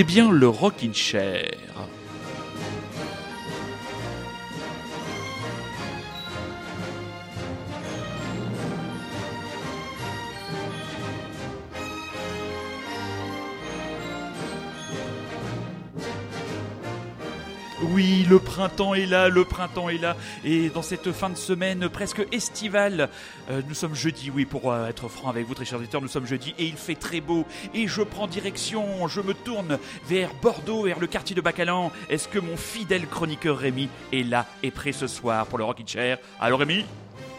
Écoutez bien le Rockin' Chair. Le printemps est là, le printemps est là. Et dans cette fin de semaine presque estivale, euh, nous sommes jeudi, oui, pour euh, être franc avec vous, très chers auditeurs, nous sommes jeudi et il fait très beau. Et je prends direction, je me tourne vers Bordeaux, vers le quartier de Bacalan. Est-ce que mon fidèle chroniqueur Rémi est là et prêt ce soir pour le Rockin' Chair? Alors Rémi?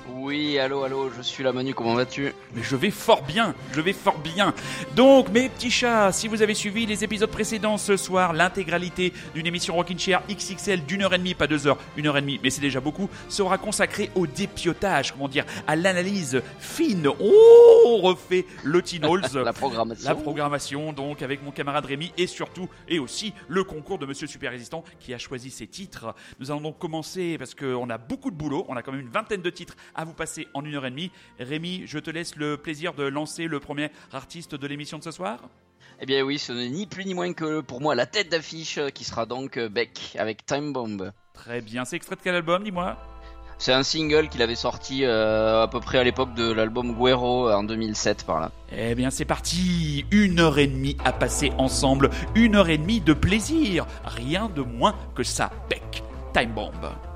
Oui, allô, allô, je suis la Manu, comment vas-tu? Mais je vais fort bien, je vais fort bien. Donc, mes petits chats, si vous avez suivi les épisodes précédents ce soir, l'intégralité d'une émission Rockin' Chair XXL d'une heure et demie, pas deux heures, une heure et demie, mais c'est déjà beaucoup, sera consacrée au dépiotage, comment dire, à l'analyse fine. Oh, on refait le Teen la programmation. La programmation, donc, avec mon camarade Rémi et surtout, et aussi, le concours de Monsieur Super Résistant qui a choisi ses titres. Nous allons donc commencer parce qu'on a beaucoup de boulot, on a quand même une vingtaine de titres à vous passer en une heure et demie. Rémi, je te laisse le plaisir de lancer le premier artiste de l'émission de ce soir. Eh bien oui, ce n'est ni plus ni moins que pour moi la tête d'affiche qui sera donc euh, Beck avec Time Bomb. Très bien, c'est extrait de quel album, dis-moi? C'est un single qu'il avait sorti euh, à peu près à l'époque de l'album Guero en 2007 par là. Eh bien c'est parti, une heure et demie à passer ensemble, une heure et demie de plaisir, rien de moins que ça, Beck, Time Bomb.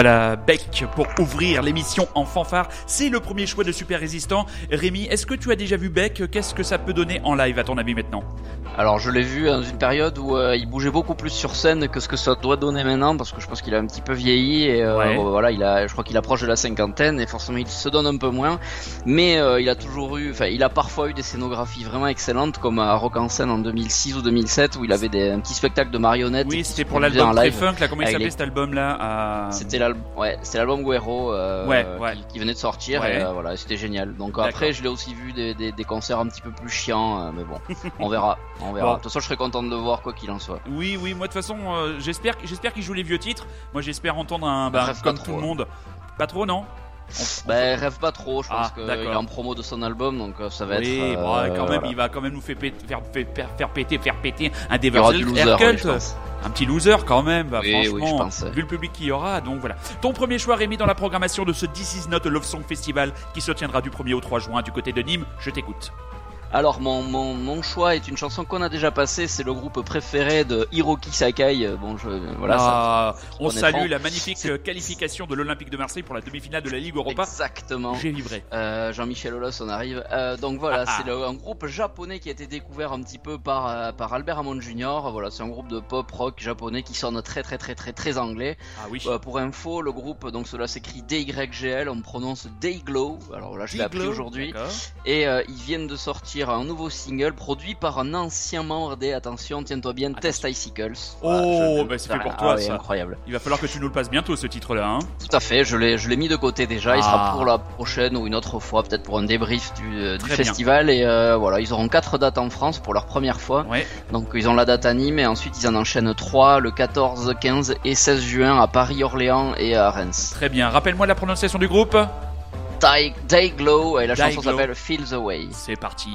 Voilà, Beck pour ouvrir l'émission en fanfare. C'est le premier choix de Super Résistant. Rémi, est-ce que tu as déjà vu Beck? Qu'est-ce que ça peut donner en live à ton avis maintenant? Alors je l'ai vu dans une période où euh, il bougeait beaucoup plus sur scène que ce que ça doit donner maintenant parce que je pense qu'il a un petit peu vieilli et euh, voilà, il a, je crois qu'il approche de la cinquantaine et forcément il se donne un peu moins. Mais euh, il a toujours eu, enfin il a parfois eu des scénographies vraiment excellentes comme à Rock en scène en 2006 ou 2007 où il avait des, un petit spectacle de marionnettes. Oui, c'était pour l'album Très Funk, là, comment il s'appelait cet album là C'était l'album, ouais, c'était l'album Qui, venait de sortir et voilà, c'était génial. Donc après, je l'ai aussi vu des, des, concerts un petit peu plus chiants, mais bon, on verra, on verra. De toute façon, je serais content de le voir quoi qu'il en soit. Oui, oui, moi de toute façon, j'espère, j'espère qu'il joue les vieux titres. Moi, j'espère entendre un, bah, comme tout le monde. Pas trop, non? Bah, rêve pas trop, je pense ah, qu'il est en promo de son album, donc euh, ça va oui, être. Bon, euh, quand même, il va quand même nous faire péter, faire, faire, péter, faire péter un Devil's loser, un petit loser quand même, bah, franchement, vu le public qu'il y aura, donc voilà. Ton premier choix Rémi dans la programmation de ce This Is Not Love Song Festival qui se tiendra du 1er au 3 juin du côté de Nîmes, je t'écoute. Alors mon, mon, mon, choix est une chanson qu'on a déjà passée, c'est le groupe préféré de Hiroki Sakai. Bon, je, voilà. Ah, on salue la magnifique qualification de l'Olympique de Marseille pour la demi-finale de la Ligue Europa. Exactement. J'ai vibré. Euh, Jean-Michel Olos, on arrive. Euh, donc voilà, ah, ah. c'est un groupe japonais qui a été découvert un petit peu par euh, par Albert Hammond Jr. Voilà, c'est un groupe de pop rock japonais qui sonne très très très très très anglais. Ah oui. Euh, pour info, le groupe donc cela s'écrit DYGL, on prononce Dayglow. Alors là, je l'ai appris aujourd'hui. Et ils viennent de sortir un nouveau single produit par un ancien membre des, attention, tiens-toi bien, Test Icicles. Oh, bah c'est fait pour toi, ah incroyable. Il va falloir que tu nous le passes bientôt, ce titre-là. Hein. Tout à fait, je l'ai, je l'ai mis de côté déjà. Il sera ah. pour la prochaine ou une autre fois, peut-être pour un débrief du, euh, festival. Et euh, voilà, ils auront quatre dates en France pour leur première fois. Donc ils ont la date à Nîmes et ensuite ils en enchaînent trois le 14, 15 et 16 juin à Paris, Orléans et à Reims. Très bien. Rappelle-moi la prononciation du groupe. Day, Glow et la chanson s'appelle Feel the Way. C'est parti.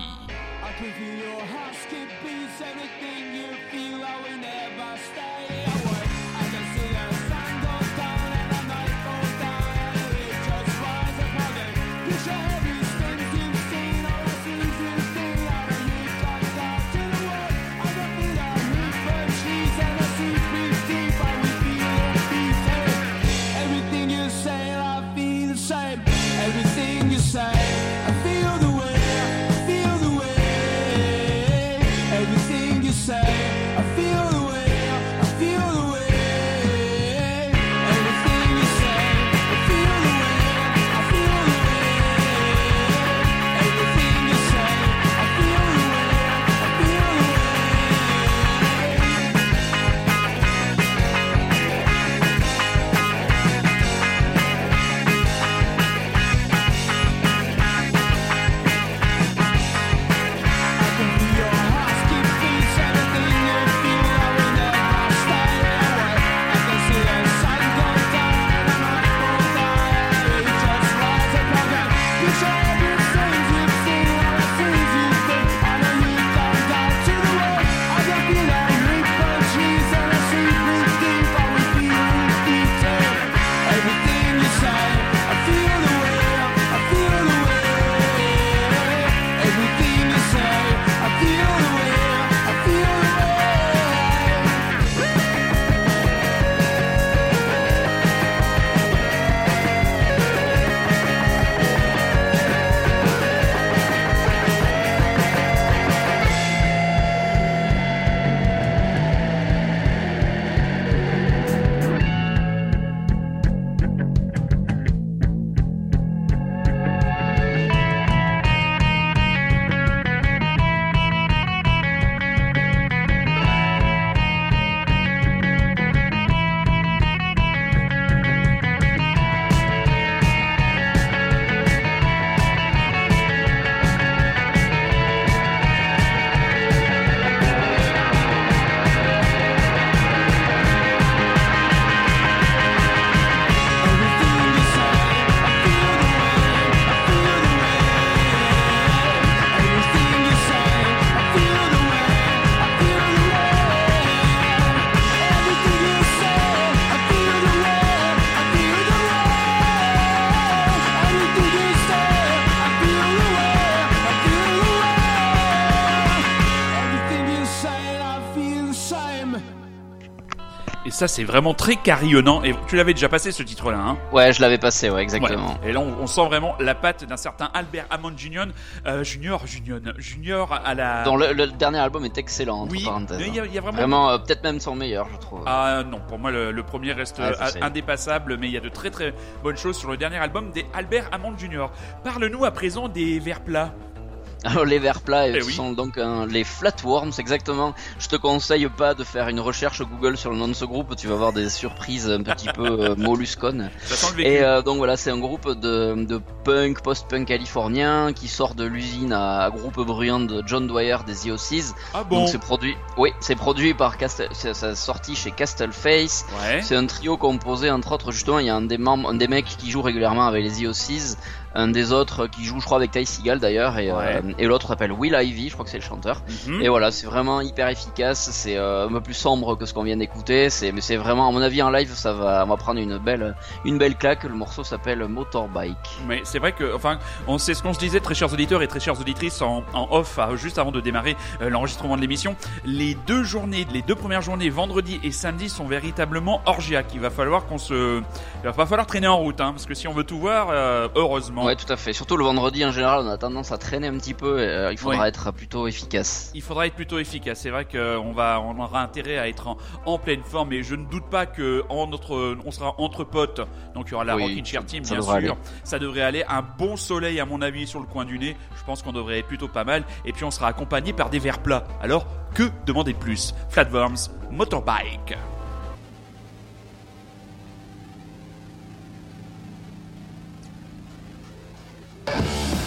Ça c'est vraiment très carillonnant. Et tu l'avais déjà passé ce titre-là, hein Ouais, je l'avais passé, ouais, exactement. Et là, on, sent vraiment la patte d'un certain Albert Hammond Junior, euh, Junior, Junior, Junior à la. Dans le, dernier album est excellent, entre oui, parenthèses. il y, a, vraiment. Vraiment, euh, peut-être même son meilleur, je trouve. Ah non, pour moi, le, premier reste indépassable, mais il y a de très très bonnes choses sur le dernier album des Albert Hammond Junior. Parle-nous à présent des vers plats. Alors les vers plats eh sont donc les flatworms exactement. Je te conseille pas de faire une recherche Google sur le nom de ce groupe, tu vas avoir des surprises un petit peu euh, mollusconnes. Et euh, donc voilà, c'est un groupe de, de punk, post-punk californien qui sort de l'usine à, groupe bruyant de John Dwyer des EOCs. Ah bon Donc c'est produit, oui, c'est produit par Castle, c'est sorti chez Castleface. Ouais. C'est un trio composé entre autres justement, il y a un des membres, un des mecs qui joue régulièrement avec les EOCs un des autres qui joue je crois avec Ty Seagal d'ailleurs et, euh, et l'autre s'appelle Will Ivy je crois que c'est le chanteur. Mhm. et voilà c'est vraiment hyper efficace c'est euh, un peu plus sombre que ce qu'on vient d'écouter c'est mais c'est vraiment à mon avis en live ça va on va prendre une belle une belle claque. Le morceau s'appelle Motorbike. Mais c'est vrai que enfin on sait ce qu'on se disait très chers auditeurs et très chères auditrices en, en off juste avant de démarrer euh, l'enregistrement de l'émission les deux journées les deux premières journées vendredi et samedi sont véritablement orgiaques il va falloir qu'on se il va pas falloir traîner en route hein, parce que si on veut tout voir heureusement Ouais, tout à fait. Surtout le vendredi en général, on a tendance à traîner un petit peu. Et, euh, il faudra être plutôt efficace. Il faudra être plutôt efficace. C'est vrai qu'on va, on aura intérêt à être en, pleine forme. Et je ne doute pas que en notre, on sera entre potes. Donc il y aura la Rockin' Chair Team, bien sûr. Ça devrait aller. Un bon soleil, à mon avis, sur le coin du nez. Je pense qu'on devrait être plutôt pas mal. Et puis on sera accompagné par des verres plats. Alors que demander de plus? Flatworms, Motorbike. Yeah.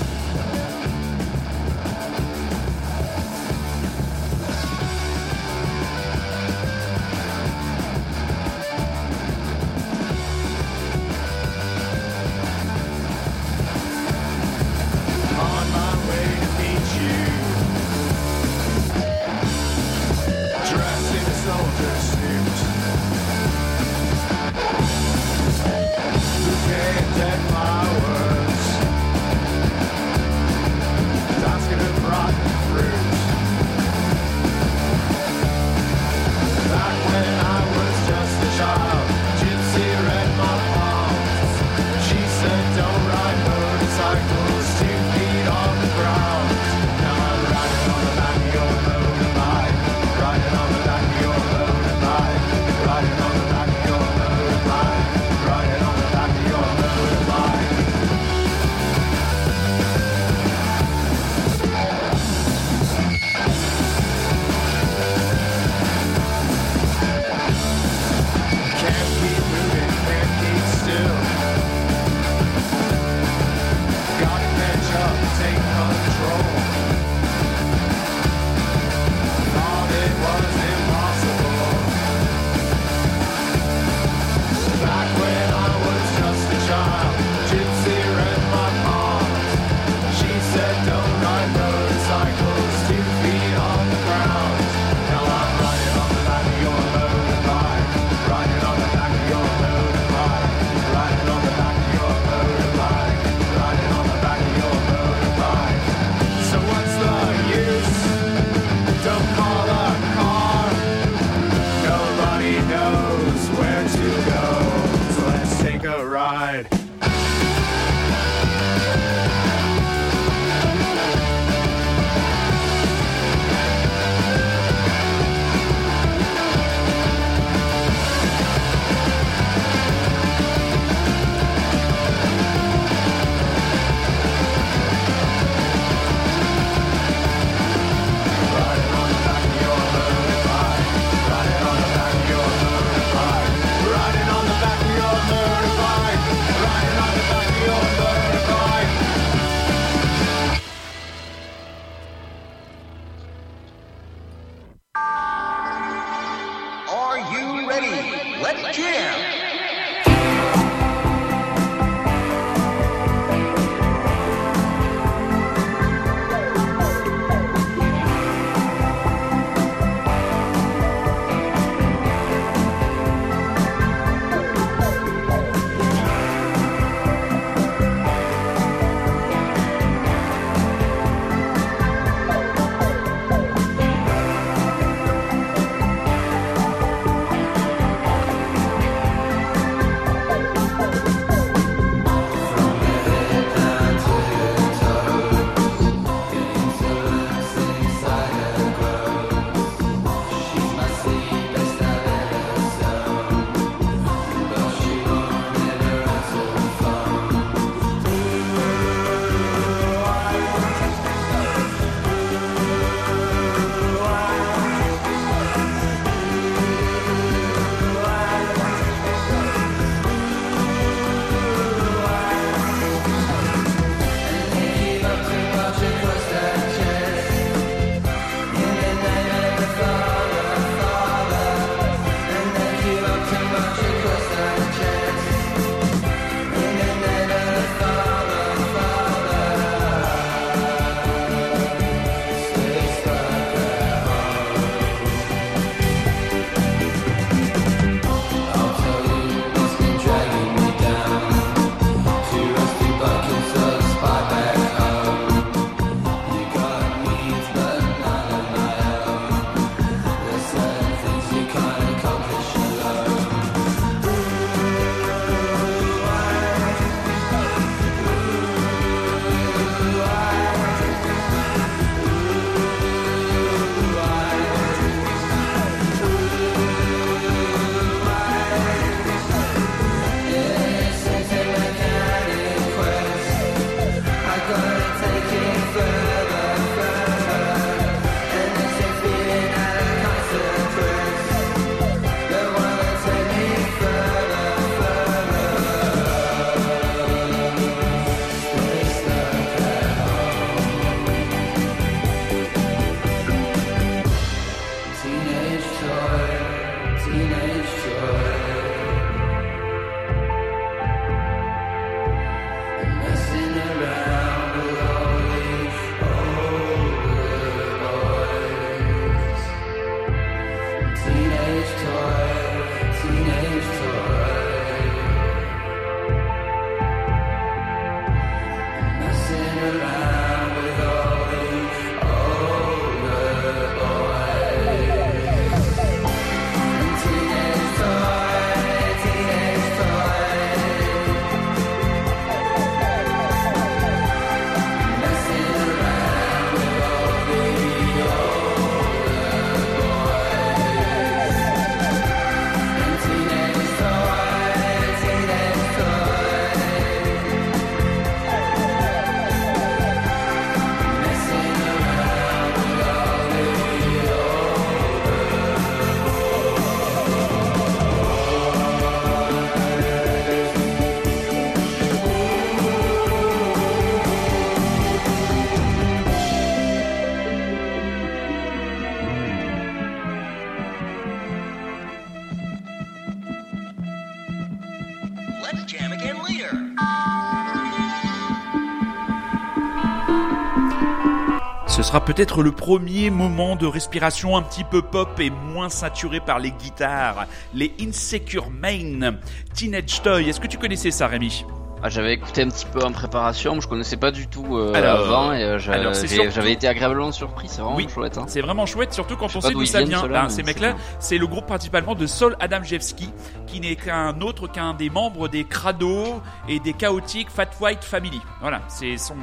Peut-être le premier moment de respiration un petit peu pop et moins saturé par les guitares. Les Insecure Main, Teenage Toy. Est-ce que tu connaissais ça, Rémi? Ah, j'avais écouté un petit peu en préparation, mais je connaissais pas du tout euh, avant et euh, j'avais été agréablement surpris. C'est vraiment chouette. Hein. C'est vraiment chouette, surtout quand on sait d'où ça vient. Ben, ces mecs-là, c'est le groupe principalement de Sol Adamjewski, qui n'est qu'un autre qu'un des membres des Crado et des chaotiques Fat White Family. Voilà, c'est son,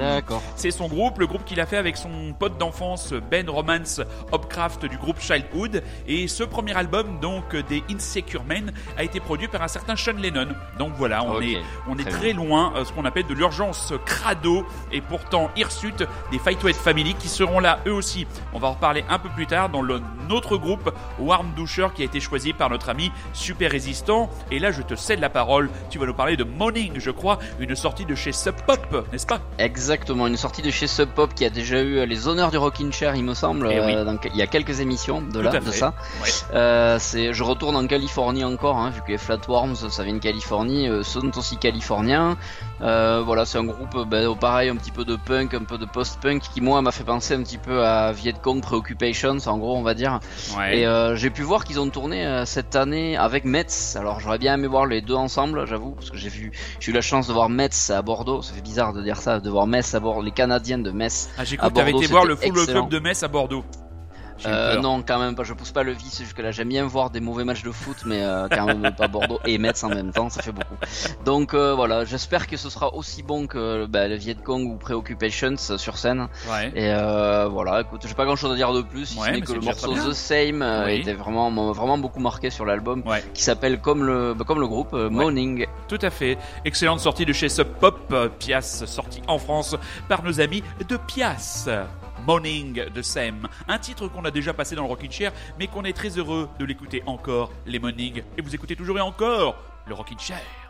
c'est son groupe, le groupe qu'il a fait avec son pote d'enfance Ben Romance Hopcraft du groupe Childhood. Et ce premier album, donc des Insecure Men, a été produit par un certain Sean Lennon. Donc voilà, on est, on est très loin euh, ce qu'on appelle de l'urgence crado et pourtant hirsute des Fightweight Family qui seront là eux aussi. On va en reparler un peu plus tard dans le, notre groupe Warm Doucher qui a été choisi par notre ami Super Résistant. Et là, je te cède la parole. Tu vas nous parler de Morning, je crois, une sortie de chez Sub Pop, n'est-ce pas? Exactement, une sortie de chez Sub Pop qui a déjà eu les honneurs du Rockin' Chair, il me semble, eh euh, il y a quelques émissions de là, de ça. Euh, c'est, je retourne en Californie encore, hein, vu que les Flatworms, ça vient de Californie, sont aussi californiens. Euh, voilà, c'est un groupe, ben, pareil, un petit peu de punk, un peu de post-punk, qui moi m'a fait penser un petit peu à Vietcong Preoccupations, en gros, on va dire. Et euh, j'ai pu voir qu'ils ont tourné euh, cette année avec Metz. Alors j'aurais bien aimé voir les deux ensemble, j'avoue, parce que j'ai vu, j'ai eu la chance de voir Metz à Bordeaux. Ça fait bizarre de dire ça, de voir Metz à Bordeaux, les Canadiens de Metz. Ah, j'ai cru que été voir le Full Club de Metz à Bordeaux. Euh, non, quand même pas. Je pousse pas le vice jusque-là. J'aime bien voir des mauvais matchs de foot, mais euh, quand même pas Bordeaux et Metz en même temps, ça fait beaucoup. Donc euh, voilà, j'espère que ce sera aussi bon que bah, le Viet Cong ou Preoccupations sur scène. Ouais. Et voilà, écoute, j'ai pas grand-chose à dire de plus, si ce n'est que le morceau The Same était vraiment vraiment beaucoup marqué sur l'album, qui s'appelle comme le bah, comme le groupe Morning. Tout à fait. Excellente sortie de chez Sub Pop, Pias, sortie en France par nos amis de Pias. Morning de Sam. Un titre qu'on a déjà passé dans le Rockin' Chair, mais qu'on est très heureux de l'écouter encore, les Morning. Et vous écoutez toujours et encore le Rockin' Chair.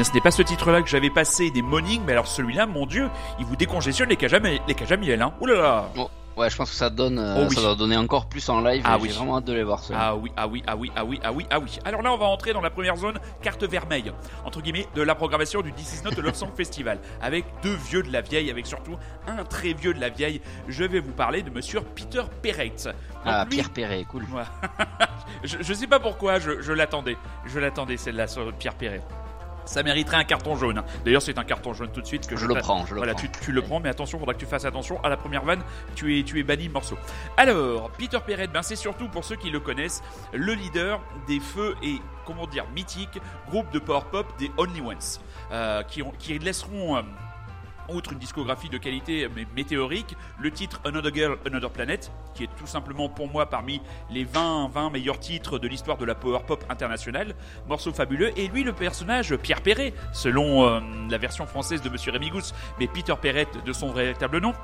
Bien, ce n'est pas ce titre-là que j'avais passé des mornings, mais alors celui-là, mon dieu, il vous décongestionne les cages les hein. Ouh là là oh, Ouais, je pense que ça donne, euh, oh ça doit donner encore plus en live. Ah oui. J'ai vraiment hâte de les voir. Ça. Ah oui, ah oui, ah oui, ah oui, ah oui, ah oui. Alors là, on va entrer dans la première zone carte vermeille entre guillemets de la programmation du This Is Not Love Song Festival avec deux vieux de la vieille, avec surtout un très vieux de la vieille. Je vais vous parler de Monsieur Peter Perret. Ah, Pierre Perret, cool. je, je sais pas pourquoi, je, je l'attendais, je l'attendais celle-là sur Pierre Perret ça mériterait un carton jaune. D'ailleurs, c'est un carton jaune tout de suite que je, le prends. Je le voilà, Tu, tu, le prends, mais attention, faudra que tu fasses attention à la première vanne. Tu es, tu es banni morceau. Alors, Peter Perret, ben c'est surtout pour ceux qui le connaissent, le leader des feux et comment dire mythiques groupe de power pop des Only Ones, euh, qui, ont, qui laisseront euh, outre une discographie de qualité météorique, le titre Another Girl, Another Planet, qui est tout simplement pour moi parmi les 20, 20 meilleurs titres de l'histoire de la power pop internationale, morceau fabuleux, et lui le personnage Pierre Perret, selon euh, la version française de Monsieur Rémy Gousse, mais Peter Perret de son véritable nom,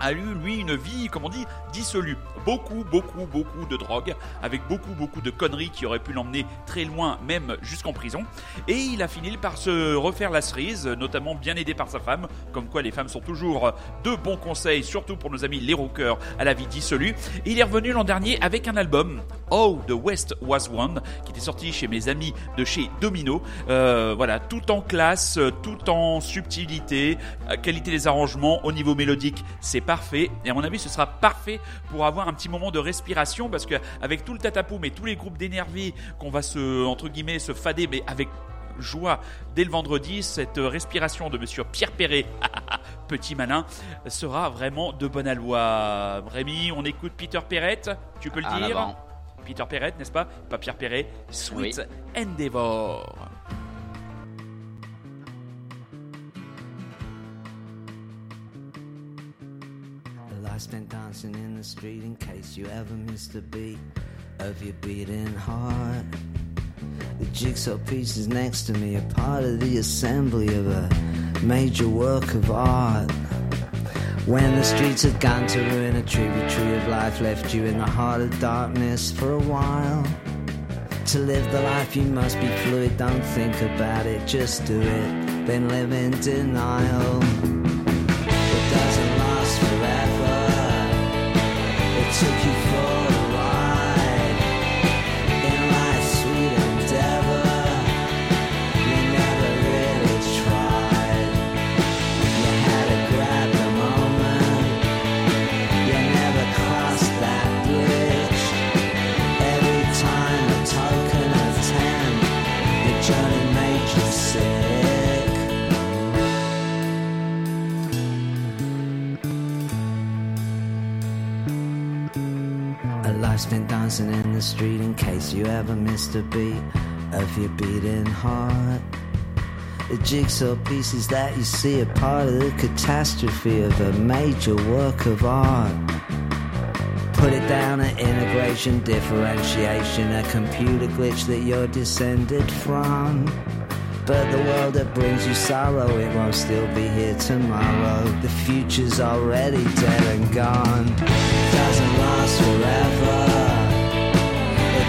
a eu, lui, une vie, comme on dit, dissolue. Beaucoup, beaucoup, beaucoup de drogue, avec beaucoup, beaucoup de conneries qui auraient pu l'emmener très loin, même jusqu'en prison. Et il a fini par se refaire la cerise, notamment bien aidé par sa femme, comme quoi les femmes sont toujours de bons conseils, surtout pour nos amis les rockers à la vie dissolue. Et il est revenu l'an dernier avec un album, Oh, The West Was One, qui était sorti chez mes amis de chez Domino. Euh, voilà, tout en classe, tout en subtilité, qualité des arrangements, au niveau mélodique, c'est parfait. Et à mon avis, ce sera parfait pour avoir un petit moment de respiration parce qu'avec tout le tatapoum et tous les groupes d'énervés qu'on va se, entre guillemets, se fader, mais avec joie dès le vendredi, cette respiration de monsieur Pierre Perret, petit malin, sera vraiment de bonne aloi. Rémi, on écoute Peter Perret, tu peux le dire Peter Perret, n'est-ce pas? Pas Pierre Perret, Sweet Endeavor. I spent dancing in the street in case you ever missed a beat of your beating heart. The jigsaw pieces next to me are part of the assembly of a major work of art. When the streets had gone to ruin, a tributary of life left you in the heart of darkness for a while. To live the life you must be fluid, don't think about it, just do it, then live in denial. Took you for dancing in the street in case you ever missed a beat of your beating heart. The jigsaw pieces that you see are part of the catastrophe of a major work of art. Put it down at integration, differentiation, a computer glitch that you're descended from. But the world that brings you sorrow, it won't still be here tomorrow. The future's already dead and gone. Doesn't last forever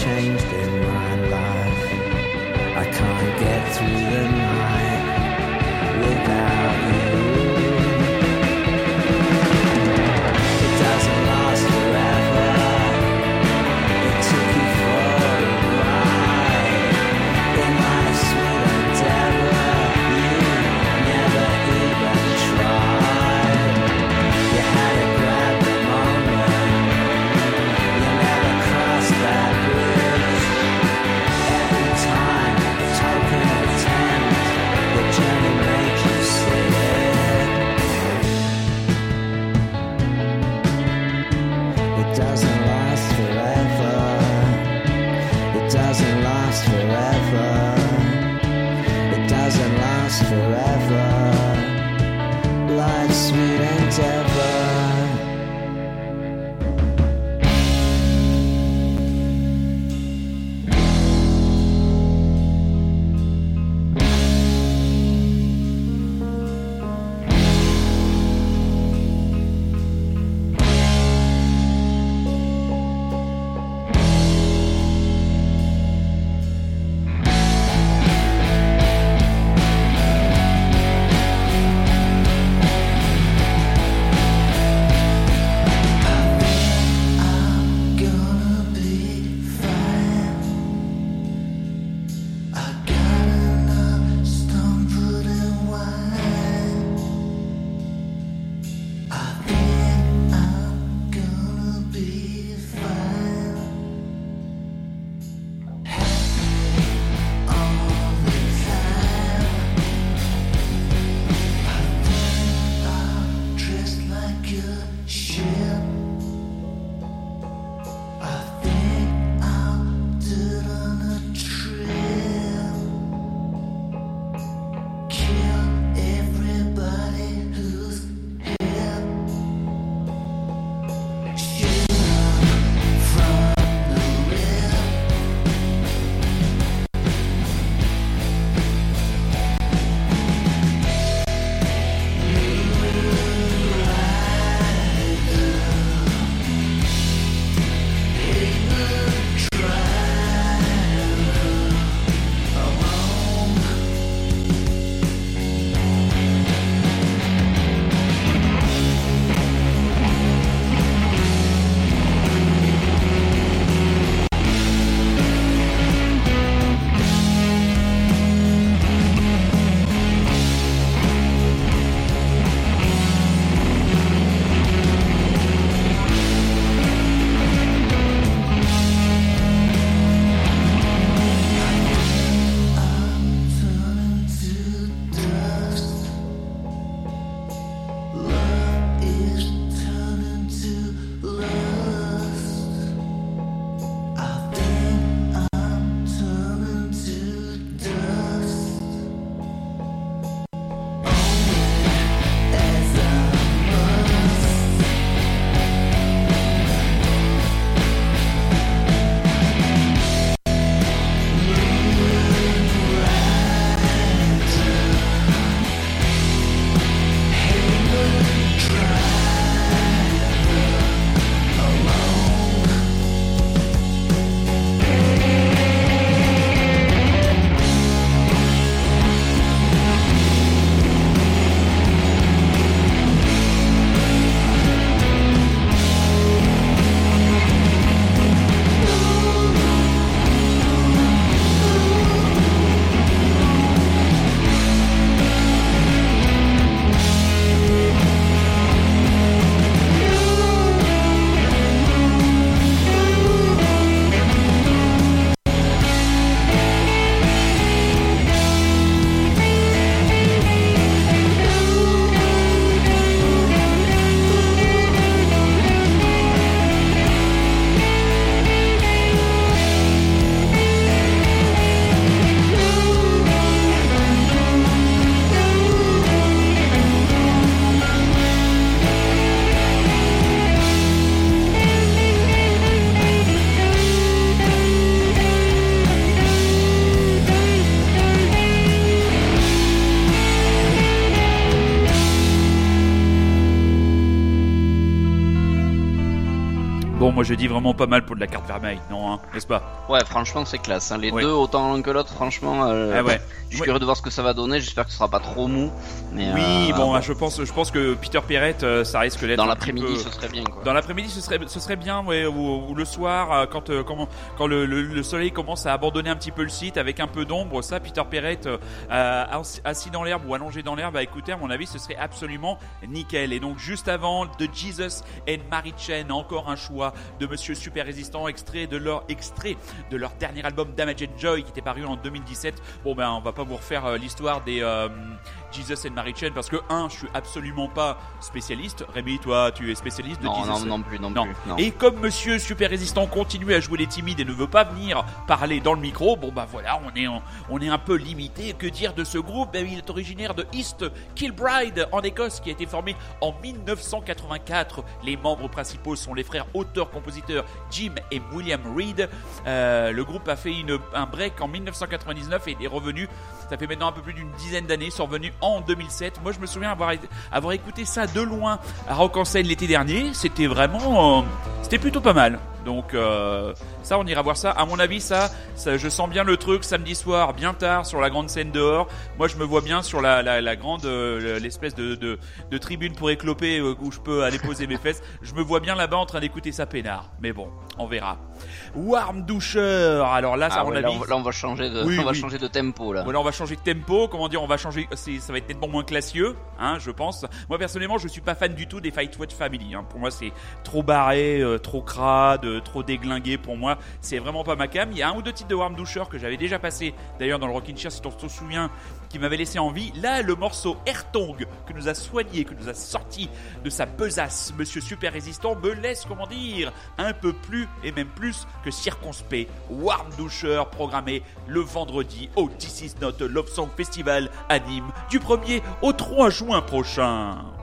change. Je dis vraiment pas mal pour de la carte vermeille, non, hein, n'est-ce pas? Ouais, franchement c'est classe. Hein. Les deux, autant l'un que l'autre, franchement. Euh, ah ouais. Je suis curieux de voir ce que ça va donner. J'espère que ce sera pas trop mou. Mais oui, euh, bon, je pense, je pense que Peter Perrette, euh, ça risque d'être dans l'après-midi, ce serait bien. Quoi. Dans l'après-midi, ce serait, ce serait bien, ouais, ou, le soir, euh, quand, quand, quand le, le, soleil commence à abandonner un petit peu le site avec un peu d'ombre, ça, Peter Perrette assis dans l'herbe ou allongé dans l'herbe, bah écoutez, à mon avis, ce serait absolument nickel. Et donc juste avant, de Jesus and Mary Chen, encore un choix de Monsieur Super Résistant, extrait de leur extrait de leur dernier album Damage Joy qui était paru en 2017. Bon ben on va pas vous refaire euh, l'histoire des euh, Jesus and Mary Chain parce que un, je suis absolument pas spécialiste. Rémi, toi, tu es spécialiste de non, Jesus. Non, non plus, non, plus. Et comme Monsieur Super Résistant continue à jouer les timides et ne veut pas venir parler dans le micro, bon bah voilà, on est on est un peu limité. Que dire de ce groupe? Ben, Il est originaire de East Kilbride en Écosse, qui a été formé en 1984. Les membres principaux sont les frères auteurs-compositeurs Jim et William Reed. Euh, le groupe a fait une, un break en 1999 et est revenu. Ça fait maintenant un peu plus d'une dizaine d'années. Sont revenus en 2007. Moi, je me souviens avoir, avoir écouté ça de loin à Rock en scène l'été dernier. C'était vraiment, euh, c'était plutôt pas mal. Donc euh, ça, on ira voir ça. À mon avis, ça, ça, je sens bien le truc samedi soir, bien tard, sur la grande scène dehors. Moi, je me vois bien sur la, la, la grande, euh, l'espèce de, de, de, tribune pour écloper euh, où je peux aller poser mes fesses. Je me vois bien là-bas en train d'écouter sa peinard. Mais bon, on verra. Warm Doucheur. Alors là, ça, ah, avis, là, on, va changer de, on va changer de tempo là. Voilà, on va changer de tempo. Comment dire, on va changer. Ça va être nettement moins classieux, hein, je pense. Moi, personnellement, je suis pas fan du tout des Fight Watch Family. Hein. Pour moi, c'est trop barré, trop crade trop déglingué pour moi. C'est vraiment pas ma cam. Il y a un ou deux titres de Warm Doucher que j'avais déjà passé d'ailleurs dans le Rockin' Chair, si on se souvient, qui m'avait laissé en vie. Là, le morceau Airtong que nous a soigné, que nous a sorti de sa besace, Monsieur Super Résistant, me laisse, comment dire, un peu plus et même plus que circonspect. Warm Doucher programmé le vendredi au This Is Not Love Song Festival à Nîmes du 1er au 3 juin prochain.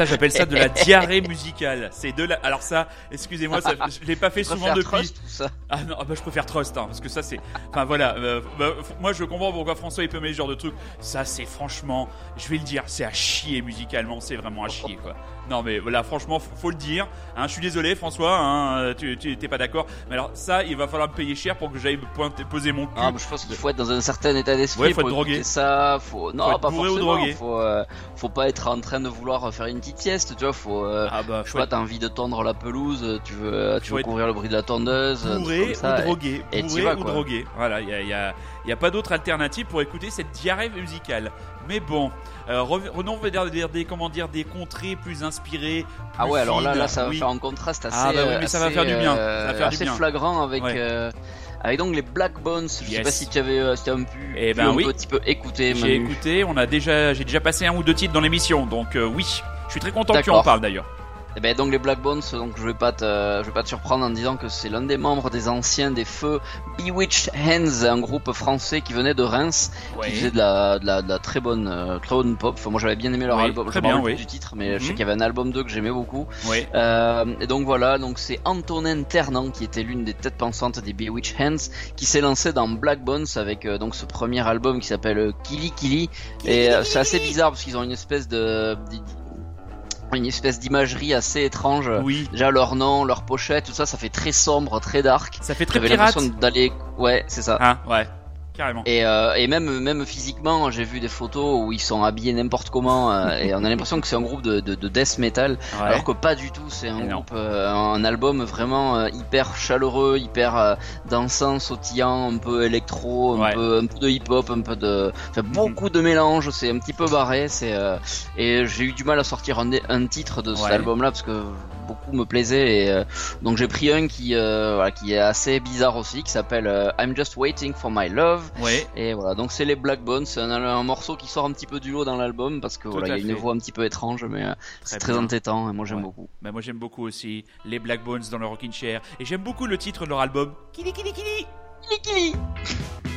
Ça, j'appelle ça de la diarrhée musicale. C'est de la. Alors ça, excusez-moi, ça, je l'ai pas fait souvent depuis. Trust, ça ah non, ah bah, je préfère Trust, hein, parce que ça c'est. Enfin voilà, euh, bah, moi je comprends pourquoi François il peut mettre ce genre de truc. Ça c'est franchement, je vais le dire, c'est à chier musicalement, c'est vraiment à chier quoi. Non mais voilà, franchement, faut, le dire. Hein, je suis désolé, François, hein, tu t'es pas d'accord. Mais alors ça, il va falloir me payer cher pour que j'aille poser mon cul. Ah, je pense qu'il faut être dans un certain état d'esprit. Ouais, faut, être drogué. Ça, faut non, pas forcément. Faut, euh, faut pas être en train de vouloir faire une petite sieste, tu vois. Faut, euh, ah bah, je sais pas, t'as envie de tendre la pelouse, tu veux, tu veux couvrir le bruit de la tondeuse. Bourré ou drogué. Et, bourré ou drogué. Voilà, il y a, y, a, y a pas d'autre alternative pour écouter cette diarrhée musicale. Mais bon, euh, revenons vers des, des, comment dire, des contrées plus inspirées. ah ouais, alors là, là, ça va faire un contraste assez, ah bah oui, mais ça va faire du bien. Ça va faire assez du bien. flagrant avec. Euh, avec donc les Black Bones, je sais pas si tu avais, euh, si pu, eh ben, oui. un petit peu écouter. J'ai écouté, on a déjà, j'ai déjà passé un ou deux titres dans l'émission, donc euh, oui, je suis très content que tu en parles d'ailleurs. Eh ben donc les Black Bones, donc je vais pas te, je vais pas te surprendre en disant que c'est l'un des membres des anciens des feux Bewitched Hands, un groupe français qui venait de Reims, qui faisait de la, de la, de la très bonne, euh, pop. Enfin, moi j'avais bien aimé leur album, je me oui. du titre, mais je sais mhm. qu'il y avait un album d'eux que j'aimais beaucoup. Euh, et donc voilà, donc c'est Antonin Ternant qui était l'une des têtes pensantes des Bewitched Hands, qui s'est lancé dans Black Bones avec euh, donc ce premier album qui s'appelle euh, Kili Kili. Et c'est assez bizarre parce qu'ils ont une espèce de une espèce d'imagerie assez étrange. Oui. Déjà leur nom, leur pochette, tout ça, ça fait très sombre, très dark. Ça fait très pirate. d'aller, ouais, c'est ça. Ah, ouais. Et, euh, et même, même physiquement, j'ai vu des photos où ils sont habillés n'importe comment euh, et on a l'impression que c'est un groupe de, de, de death metal, alors que pas du tout. C'est un groupe, euh, un album vraiment hyper chaleureux, hyper dansant, sautillant, un peu électro, un, peu, un peu de hip-hop, un peu de, enfin, mhm. beaucoup de mélange. C'est un petit peu barré. C'est et j'ai eu du mal à sortir un, un titre de cet album-là parce que beaucoup me plaisait et donc j'ai pris un qui voilà, qui est assez bizarre aussi qui s'appelle I'm Just Waiting for My Love Ouais. Et voilà, donc c'est les Black Bones, c'est un, morceau qui sort un petit peu du lot dans l'album parce que voilà, il y a une voix un petit peu étrange, mais euh, c'est très entêtant et moi j'aime beaucoup. Mais moi j'aime beaucoup aussi les Black Bones dans le Rockin' Chair et j'aime beaucoup le titre de leur album. Kili Kili Kili Kili Kili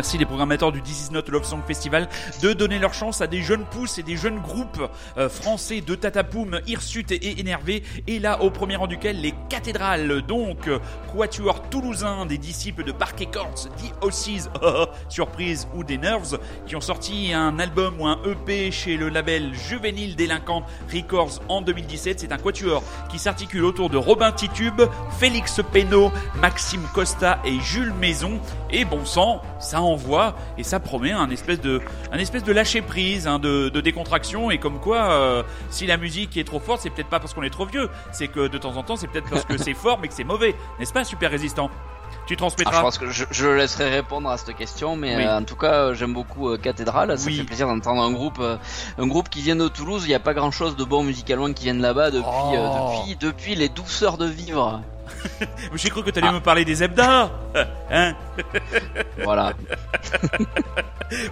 remercie les programmateurs du This Is Not Love Song Festival de donner leur chance à des jeunes pousses et des jeunes groupes euh, français de Tatapoum, Hirsute et Énervé. Et là, au premier rang duquel, les cathédrales, donc Quatuor toulousain, des disciples de Parquet Courts, The Ossies, surprise, ou des Nerves, qui ont sorti un album ou un EP chez le label Juvénile Délinquant Records en 2017. C'est un quatuor qui s'articule autour de Robin Titube, Félix Pénaud, Maxime Costa et Jules Maison. Et bon sang, ça envoie et ça promet un espèce de, un espèce de lâcher prise, hein, de, de, décontraction et comme quoi, euh, si la musique est trop forte, c'est peut-être pas parce qu'on est trop vieux, c'est que de temps en temps, c'est peut-être parce que c'est fort mais que c'est mauvais, n'est-ce pas, super résistant? Tu transmettras. Ah, je pense que je, je, laisserai répondre à cette question, mais euh, en tout cas, j'aime beaucoup euh, Cathédrale. Ça fait plaisir d'entendre un groupe, un groupe qui vient de Toulouse. Il n'y a pas grand-chose de bon musicalement qui vient de là-bas depuis, oh. depuis, depuis les douceurs de vivre. J'ai cru que tu allais ah. me parler des Zebda. Hein Voilà.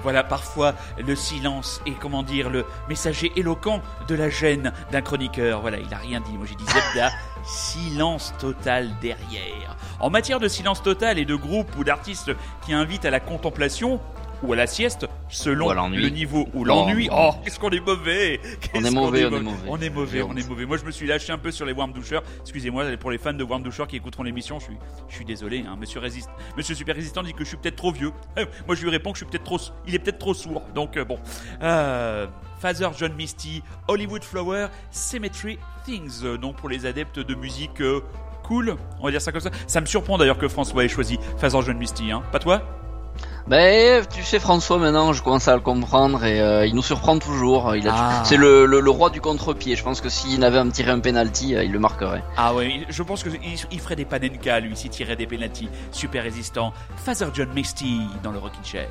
voilà, parfois le silence est, comment dire, le messager éloquent de la gêne d'un chroniqueur. Voilà, il a rien dit. Moi j'ai dit Zebda, silence total derrière. En matière de silence total et de groupe ou d'artistes qui invitent à la contemplation, ou à la sieste, selon le niveau ou l'ennui. Oh, qu'est-ce qu'on est mauvais on est, mauvais, on est mauvais, on est mauvais. On est mauvais, Moi, je me suis lâché un peu sur les Warm Doucheurs. Excusez-moi pour les fans de Warm Doucheurs qui écouteront l'émission. Je suis, je suis désolé. Hein. Monsieur Résist, Monsieur Super Résistant dit que je suis peut-être trop vieux. Moi, je lui réponds que je suis peut-être trop, il est peut-être trop sourd. Donc euh, bon. Euh, Father John Misty, Hollywood Flower, Cemetery Things. Euh, donc pour les adeptes de musique. cool, on va dire ça comme ça. Ça me surprend d'ailleurs que François ait choisi Father John Misty, hein. Pas toi? Ben, tu sais François maintenant, je commence à le comprendre et euh, il nous surprend toujours. Il ah. C'est le, le, roi du contre-pied. Je pense que s'il avait un tiré un penalty, euh, il le marquerait. Ah oui, je pense qu'il il ferait des panenka lui s'il tirait des penalty. Super résistant. Father John Misty dans le Rockin' Chair.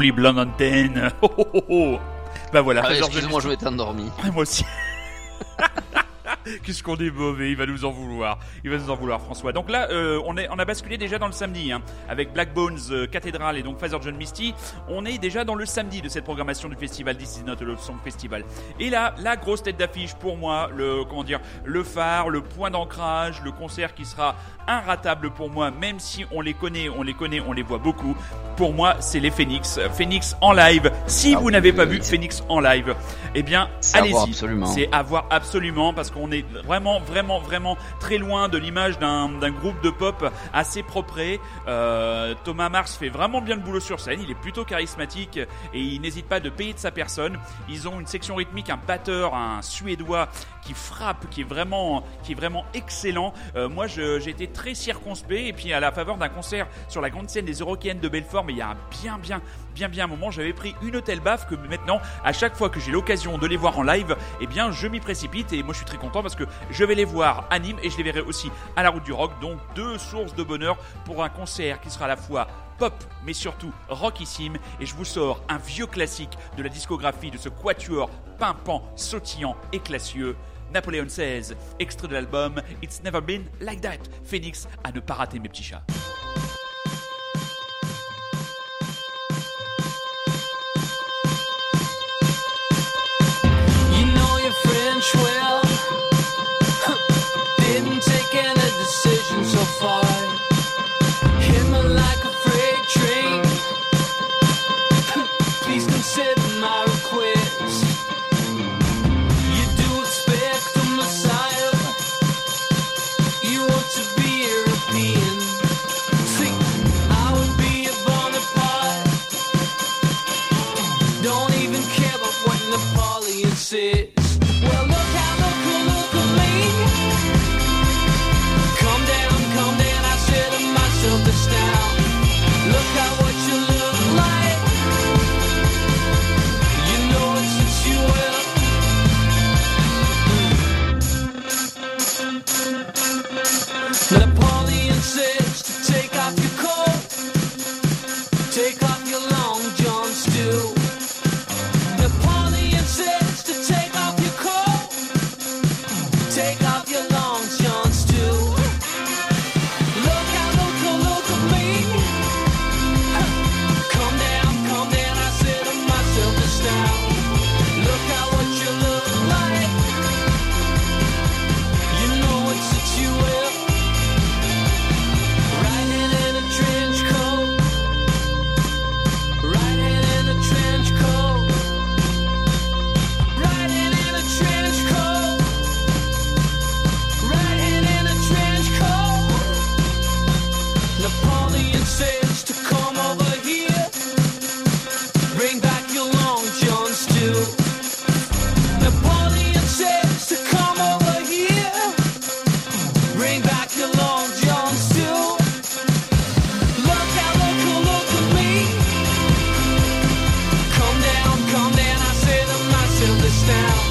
Ouh, le joli blanc d'antenne. Oh, oh, oh. Bah voilà. Ah, Excuse-moi, je vais endormi. moi aussi. Qu'est-ce qu'on est mauvais, il va nous en vouloir. Il va nous en vouloir, François. Donc là, euh, on, est, on a basculé déjà dans le samedi, hein, avec Black Bones, euh, Cathédrale et donc Father John Misty. On est déjà dans le samedi de cette programmation du festival This is not a Love Song Festival. Et là, la grosse tête d'affiche pour moi, le comment dire, le phare, le point d'ancrage, le concert qui sera inratable pour moi, même si on les connaît, on les connaît, on les voit beaucoup. Pour moi, c'est les Phoenix. Phoenix en live. Si ah vous n'avez pas vu Phoenix en live, eh bien, allez-y. C'est à voir absolument parce qu'on est vraiment, vraiment, vraiment très loin de l'image d'un groupe de pop assez propre. Euh, Thomas Mars fait vraiment bien le boulot sur scène. Il est plutôt charismatique et il n'hésite pas de payer de sa personne. Ils ont une section rythmique, un batteur, un suédois qui frappe, qui est vraiment, qui est vraiment excellent. Euh, moi, j'ai été très circonspect et puis à la faveur d'un concert sur la grande scène des Eurokéennes de Belfort, mais il y a bien, bien, bien, bien un moment, j'avais pris une telle baffe que maintenant, à chaque fois que j'ai l'occasion de les voir en live, eh bien, je m'y précipite et moi, je suis très content parce que je vais les voir à Nîmes et je les verrai aussi à la Route du Rock. Donc deux sources de bonheur pour un concert qui sera à la fois pop mais surtout rockissime et je vous sors un vieux classique de la discographie de ce quatuor pimpant, sautillant et classieux. Napoléon XVI, extrait de l'album It's Never Been Like That. Phoenix, à ne pas rater mes petits chats. now.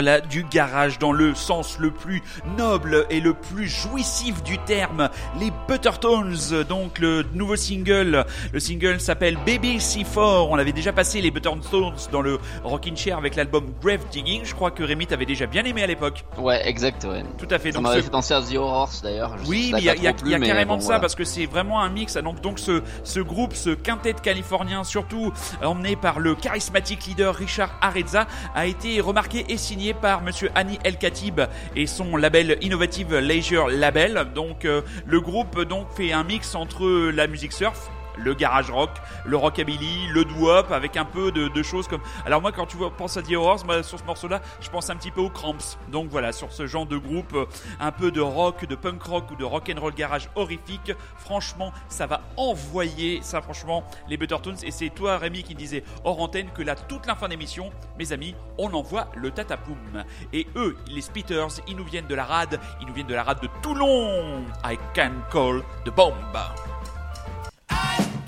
Voilà du garage dans le sens le plus noble et le plus jouissif du terme. Les Buttertones, donc le nouveau single. Le single s'appelle Baby C4. On avait déjà passé les Buttertones dans le Rockin' Chair avec l'album Grave Digging. Je crois que Rémi t'avait déjà bien aimé à l'époque. Ouais, exact, ouais. Tout à fait. Ça m'avait fait penser à The Horrors d'ailleurs. Oui, mais il y a, y a, carrément ça parce que c'est vraiment un mix. Donc, donc ce, ce groupe, ce quintet de californiens, surtout emmené par le charismatique leader Richard Arezza, a été remarqué et signé par monsieur Annie El Khatib et son label Innovative Leisure Label. Donc euh, le groupe donc fait un mix entre la musique surf le garage rock, le rockabilly, le doo-wop, avec un peu de, choses comme. Alors moi, quand tu vois, à The Horrors, moi, sur ce morceau-là, je pense un petit peu aux Cramps. Donc voilà, sur ce genre de groupe, euh, un peu de rock, de punk rock ou de rock and roll garage horrifique. Franchement, ça va envoyer ça, franchement, les Buttertones. Et c'est toi, Rémi, qui disait hors antenne que là, toute la fin d'émission, mes amis, on envoie le tatapoum. Et eux, les Spitters, ils nous viennent de la rade, ils nous viennent de la rade de Toulon. I can call the bomb.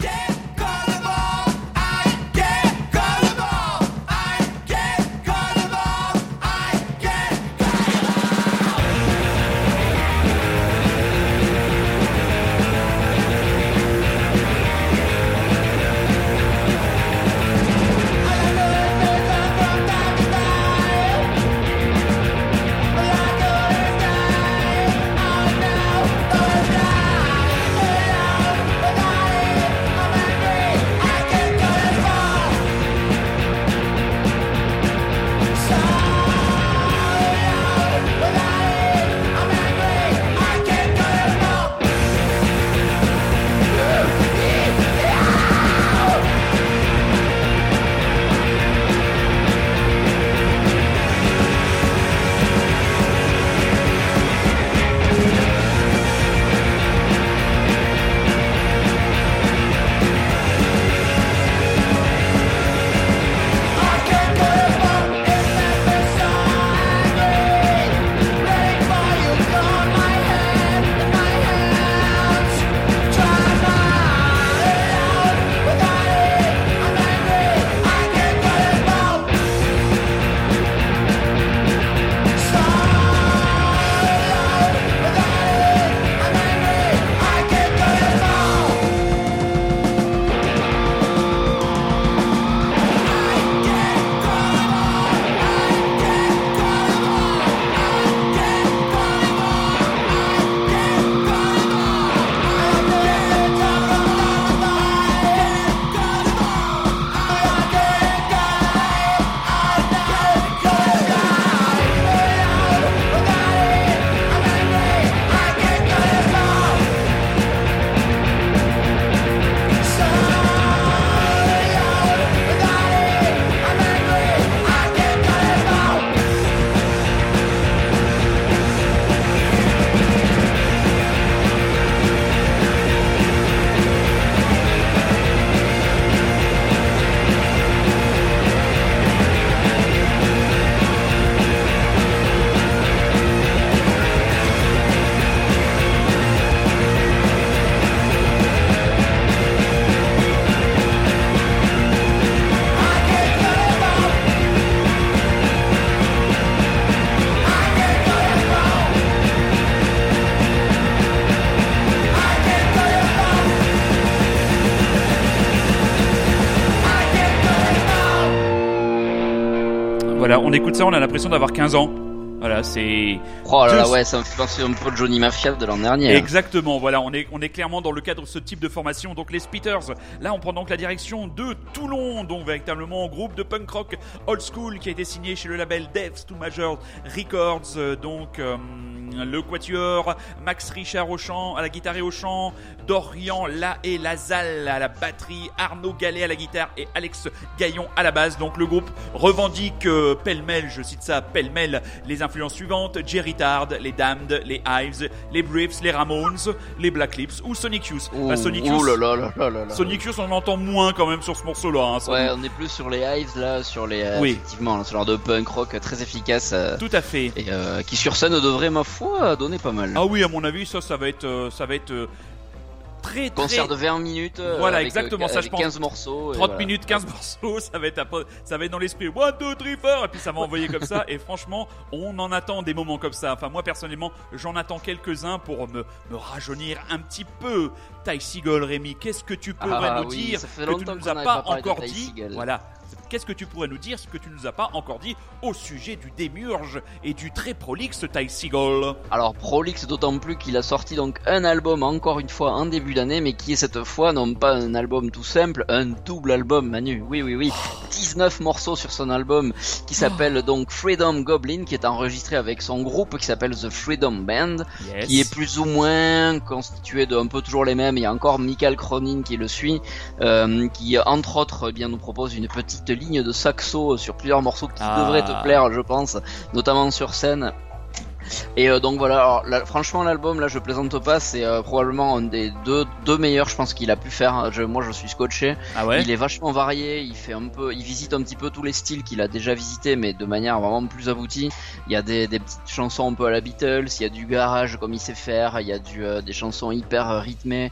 Yeah. On écoute ça, on a l'impression d'avoir 15 ans. Voilà, c'est. Oh là là, ouais, ça me fait penser un peu Johnny Mafia de l'an dernier. Exactement, voilà, on est, on est clairement dans le cadre de ce type de formation. Donc les Spitters, là on prend donc la direction de Toulon, donc véritablement groupe de punk rock old school qui a été signé chez le label Devs to Major Records. Euh, donc. Euh, le quatuor, Max Richard au chant, à la guitare et au chant, Dorian La et Lazal à la batterie, Arnaud Gallet à la guitare et Alex Gaillon à la basse. Donc le groupe revendique euh, pêle-mêle, je cite ça, pêle-mêle, les influences suivantes, Jerry Tard, les Damned, les Hives, les Briefs, les Ramones, les Black Lips ou Sonic Youth. Sonic Youth, Sonic Youth, on entend moins quand même sur ce morceau-là. Hein, ouais, on est plus sur les Hives là, sur les euh, oui. effectivement, ce genre de punk rock très efficace. Euh, Tout à fait. Et qui sur scène devrait ma foi donner pas mal. Ah oui, à mon avis, ça, ça va être, ça va être très, très... Concert de 20 minutes. Euh, voilà, exactement, ça je pense. 15 morceaux. 30 minutes, 15 morceaux, ça va être, ça va être dans l'esprit. One, two, three, four. Et puis ça va envoyer comme ça. Et franchement, on en attend des moments comme ça. Enfin, moi personnellement, j'en attends quelques-uns pour me, me rajeunir un petit peu. Ty Seagull, Rémi, qu'est-ce que tu pourrais ah nous dire que tu nous as pas encore dit Voilà, Qu'est-ce que tu pourrais nous dire ce que tu nous as pas encore dit au sujet du démurge et du très prolixe Ty Seagull? Alors prolixe d'autant plus qu'il a sorti donc un album encore une fois en début d'année mais qui est cette fois non pas un album tout simple, un double album Manu. Oui oui oui, 19 morceaux sur son album qui s'appelle donc Freedom Goblin qui est enregistré avec son groupe qui s'appelle The Freedom Band qui est plus ou moins constitué de un peu toujours les mêmes. Il y a encore Michael Cronin qui le suit euh, qui entre autres eh bien nous propose une petite de saxo sur plusieurs morceaux qui ah. devraient te plaire, je pense, notamment sur scène. Et euh, donc voilà, alors, franchement l'album là je plaisante pas, c'est euh, probablement un des deux, deux meilleurs je pense qu'il a pu faire. moi je suis scotché. Ah ouais il est vachement varié, il fait un peu, il visite un petit peu tous les styles qu'il a déjà visité mais de manière vraiment plus aboutie. Il y a des, des, petites chansons un peu à la Beatles, il y a du garage comme il sait faire, il y a du, euh, des chansons hyper rythmées.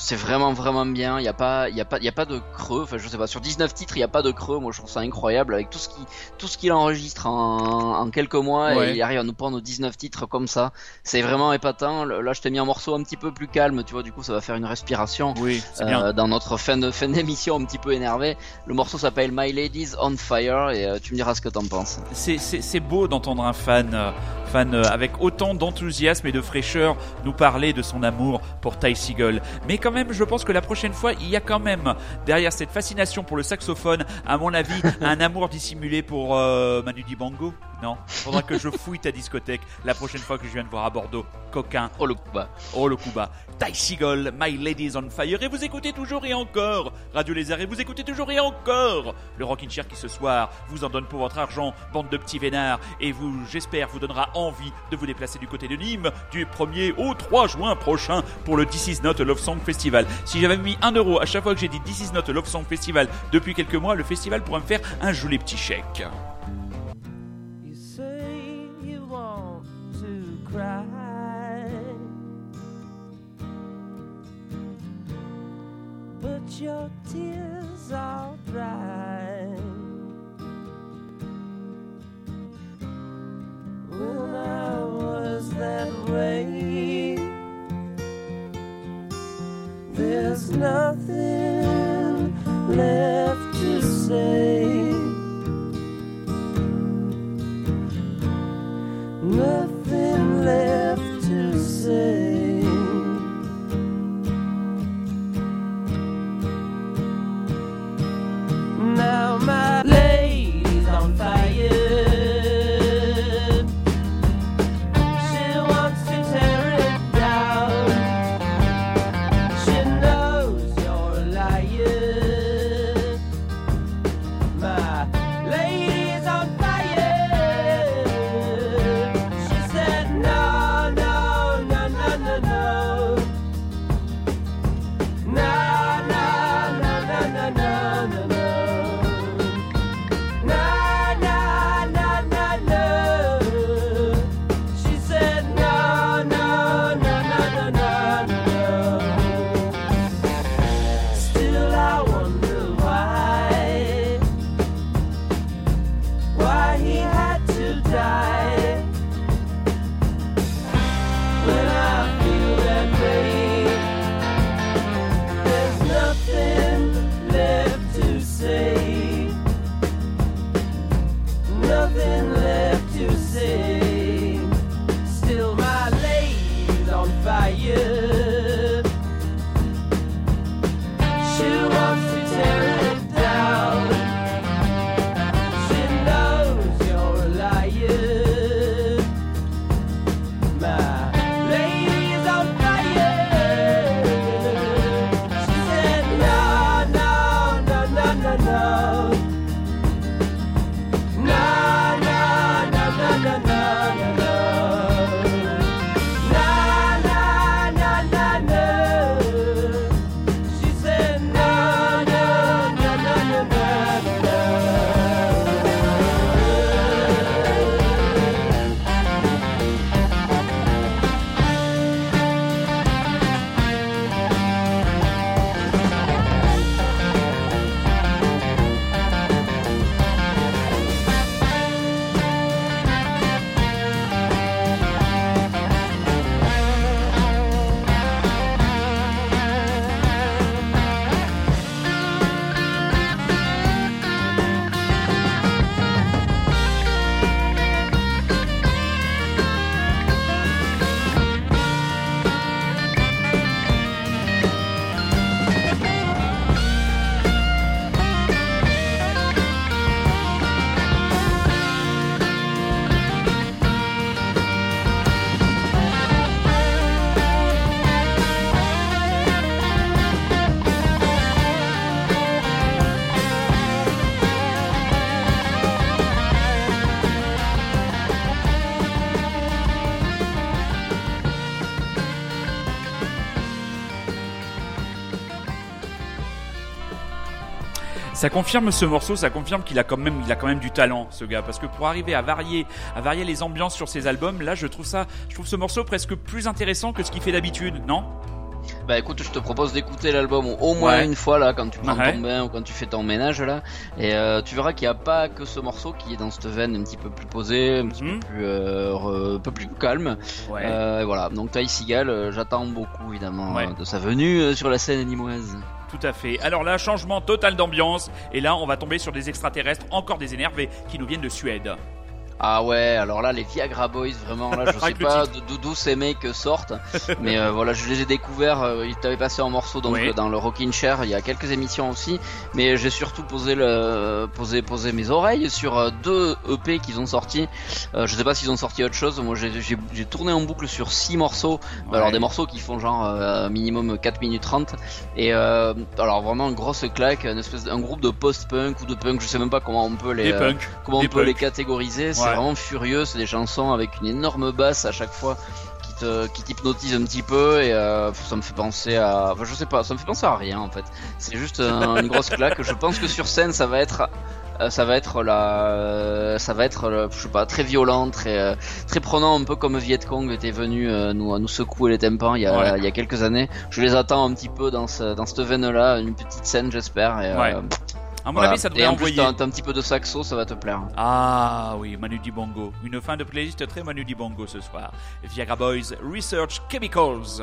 c'est vraiment vraiment bien. Il y a pas, il y a pas, il y a pas de creux. Enfin je sais pas, sur 19 titres il y a pas de creux. Moi je trouve ça incroyable avec tout ce qui, tout ce qu'il enregistre en, en quelques mois et il arrive à nous prendre 19 titres comme ça. C'est vraiment épatant. Là, je t'ai mis un morceau un petit peu plus calme, tu vois, du coup, ça va faire une respiration. Oui, euh, dans notre fin de fin d'émission un petit peu énervé. Le morceau s'appelle My Ladies on Fire et euh, tu me diras ce que t'en penses. C'est beau d'entendre un fan, euh, fan avec autant d'enthousiasme et de fraîcheur nous parler de son amour pour Ty Seagull. Mais quand même, je pense que la prochaine fois, il y a quand même derrière cette fascination pour le saxophone, à mon avis, un amour dissimulé pour Manu Dibango. Non, faudra que je fouille ta discothèque la prochaine fois que je viens de voir à Bordeaux. Coquin. Oh le Cuba. Oh le Seagull, My Ladies on Fire. Et vous écoutez toujours et encore Radio Lézard. Et vous écoutez toujours et encore le Rockin' Chair qui ce soir vous en donne pour votre argent, bande de petits vénards. Et vous, j'espère, vous donnera envie de vous déplacer du côté de Nîmes du 1er au 3 juin prochain pour le This Is Not Love Song Festival. Si j'avais mis 1 euro à chaque fois que j'ai dit This Is Not Love Song Festival depuis quelques mois, le festival pourrait me faire un joli petit chèque. But your tears are dry. When I was that way, there's nothing left to say. Nothing left to say. My Ça confirme ce morceau, ça confirme qu'il a quand même, il a quand même du talent, ce gars, parce que pour arriver à varier, à varier les ambiances sur ses albums, là, je trouve ça, je trouve ce morceau presque plus intéressant que ce qu'il fait d'habitude, non? Bah écoute, je te propose d'écouter l'album au moins une fois là quand tu prends ton bain ou quand tu fais ton ménage là, et euh, tu verras qu'il n'y a pas que ce morceau qui est dans cette veine un petit peu plus posé, un petit peu plus, euh, un peu plus calme. Euh, et voilà. Donc Ty Seagal, j'attends beaucoup évidemment de sa venue sur la scène animoise. Tout à fait. Alors là, changement total d'ambiance, et là, on va tomber sur des extraterrestres encore des énervés qui nous viennent de Suède. Ah ouais, alors là, les Viagra Boys, vraiment, là, je sais pas d'où ces mecs sortent, mais euh, voilà, je les ai découverts, euh, ils t'avaient passé en morceau donc dans le Rockin' Chair, il y a quelques émissions aussi, mais j'ai surtout posé le, posé, posé mes oreilles sur euh, deux EP qu'ils ont sortis. je sais pas s'ils ont sorti autre chose, moi j'ai tourné en boucle sur six morceaux, alors des morceaux qui font genre minimum 4 minutes 30, et alors vraiment une grosse claque, une espèce d'un groupe de post-punk ou de punk, je sais même pas comment on peut les, comment on peut les catégoriser c'est vraiment furieux, c'est des chansons avec une énorme basse à chaque fois qui te qui t'hypnotise un petit peu et euh, ça me fait penser à enfin je sais pas, ça me fait penser à rien en fait. C'est juste une grosse claque. Je pense que sur scène ça va être euh, ça va être la ça va être je sais pas très violent très euh, très prenant un peu comme Viet Cong était venu nous nous secouer les tympans il y a il y a quelques années je les attends un petit peu dans ce, dans cette veine là une petite scène j'espère et à mon avis, ça devrait Et en plus, t'as un, petit peu de saxo, ça va te plaire. Ah oui, Manu Dibongo. Une fin de playlist très Manu Dibongo ce soir. Viagra Boys Research Chemicals.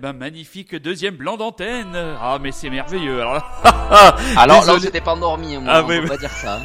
Ben magnifique deuxième blanc d'antenne. Ah mais c'est merveilleux. Alors, Alors là, on s'était pas endormi, moi, ah, on peut pas dire ça.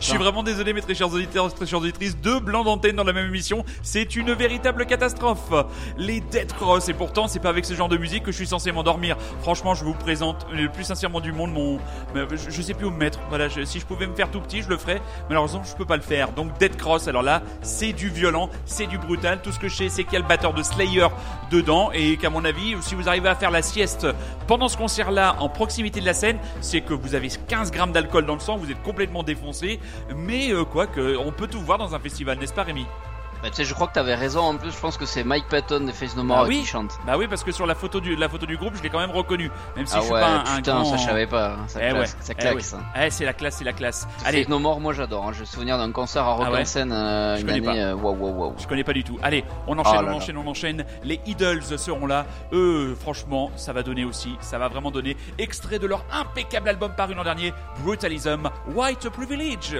Je suis vraiment désolé, mes très chers auditeurs, très chères auditrices, deux blancs d'antenne dans la même émission, c'est une véritable catastrophe. Les Dead Cross, et pourtant, c'est pas avec ce genre de musique que je suis censé m'endormir. Franchement, je vous présente le plus sincèrement du monde mon. Je, sais plus où me mettre. Voilà, si je pouvais me faire tout petit, je le ferais. Malheureusement, je peux pas le faire. Donc, Dead Cross, alors là, c'est du violent, c'est du brutal. Tout ce que je sais, c'est qu'il y a le batteur de Slayer dedans, et qu'à mon avis, si vous arrivez à faire la sieste pendant ce concert-là, en proximité de la scène, c'est que vous avez 15 grammes d'alcool dans le sang, vous êtes complètement défoncé mais euh, quoi que, on peut tout voir dans un festival, n'est-ce pas Rémi? Bah, tu sais, je crois que t'avais raison. En plus, je pense que c'est Mike Patton de Face No More bah qui chante. Bah oui, parce que sur la photo du, la photo du groupe, je l'ai quand même reconnu. Même si ah je suis pas un, putain, ça je savais pas. Ça, eh classe, ça claque, eh ça. Eh, c'est la classe, c'est la classe. Allez. Face No More, moi j'adore. Hein. Je me souviens d'un concert à Rock ah scène euh, une année. Euh, wow, wow, wow. Je connais pas du tout. Allez, on enchaîne, oh on enchaîne, on enchaîne. Les Idols seront là. Eux, franchement, ça va donner aussi. Ça va vraiment donner. Extrait de leur impeccable album paru l'an dernier, Brutalism, White Privilege.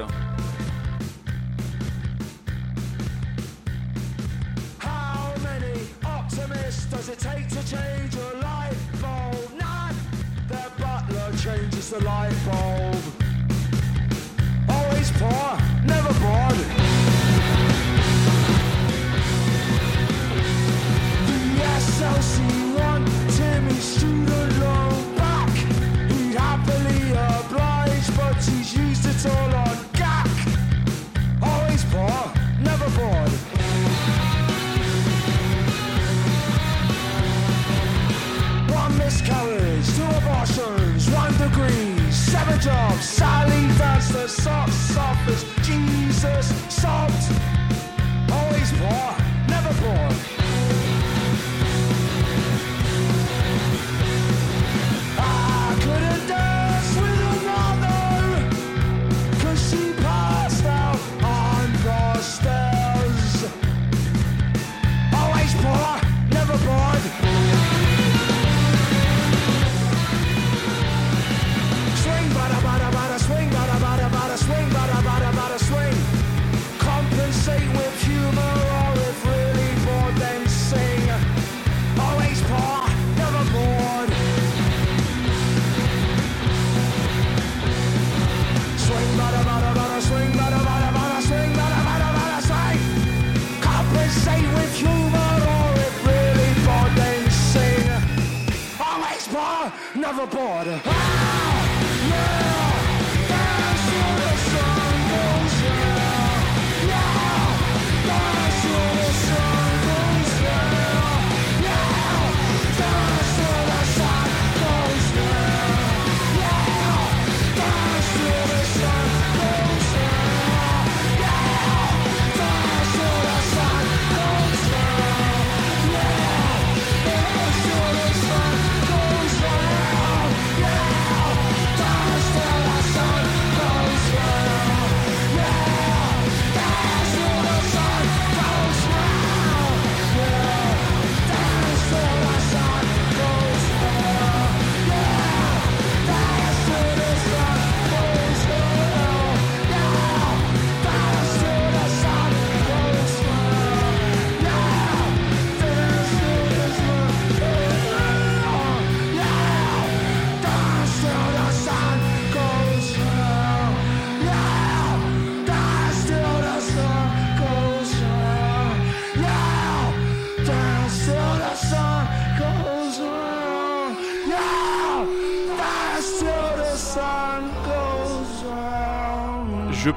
Does it take to change a light bulb? None. Their butler changes the light bulb. Always poor, never bored.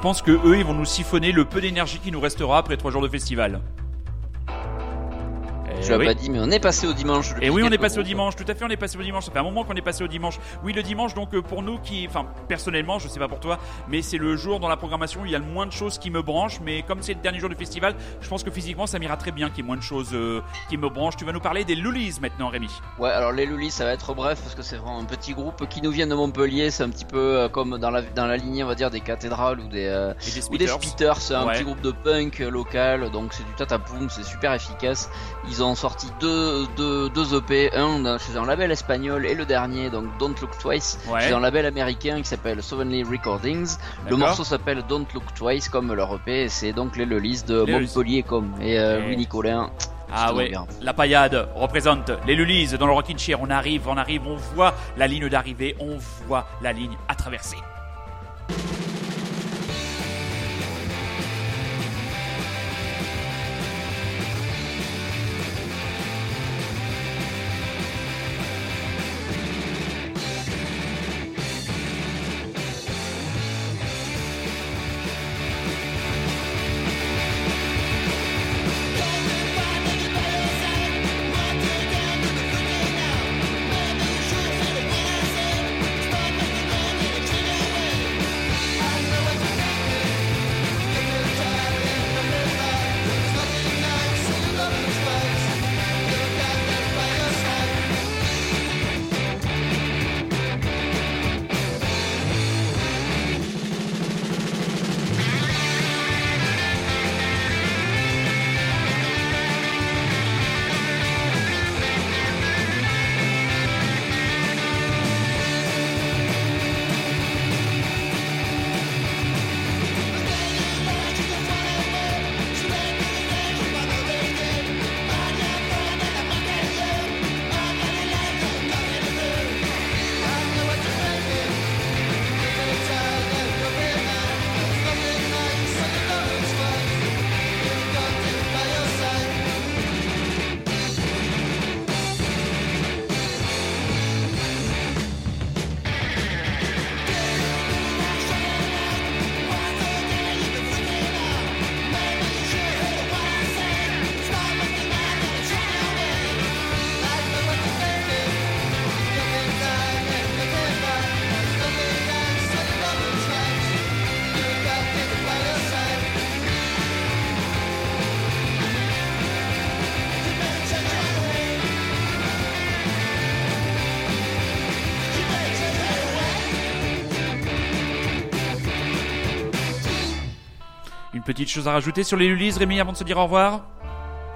Pense que eux, ils vont nous siphonner le peu d'énergie qui nous restera après trois jours de festival. Pas dit, mais on est passé au dimanche. Et oui, on est passé au dimanche. Tout à fait, on est passé au dimanche. Ça fait un moment qu'on est passé au dimanche. Oui, le dimanche, donc euh, pour nous qui, enfin, personnellement, je sais pas pour toi, mais c'est le jour dans la programmation où il y a le moins de choses qui me branchent. Mais comme c'est le dernier jour du festival, je pense que physiquement, ça m'ira très bien qu'il y ait moins de choses euh, qui me branchent. Tu vas nous parler des Lulis maintenant, Rémi. Ouais, alors les Lulis, ça va être bref parce que c'est vraiment un petit groupe qui nous vient de Montpellier. C'est un petit peu euh, comme dans la dans la lignée, on va dire, des cathédrales ou des ou des Spitters. C'est un petit groupe de punk local, donc c'est du tatapoum, c'est super efficace. Ils ont sorti deux deux, deux, EP, un chez un label espagnol et le dernier, donc Don't Look Twice, chez un label américain qui s'appelle Sovereignly Recordings. Le morceau s'appelle Don't Look Twice comme leur EP, et c'est donc les Lelis de Montpellier comme et euh, Louis Nicolin Ah ouais, la paillade représente les Lulise dans le Rockin' Chair. On arrive, on arrive, on voit la ligne d'arrivée, on voit la ligne à traverser. Petite chose à rajouter sur les Lulis, Rémi, avant de se dire au revoir?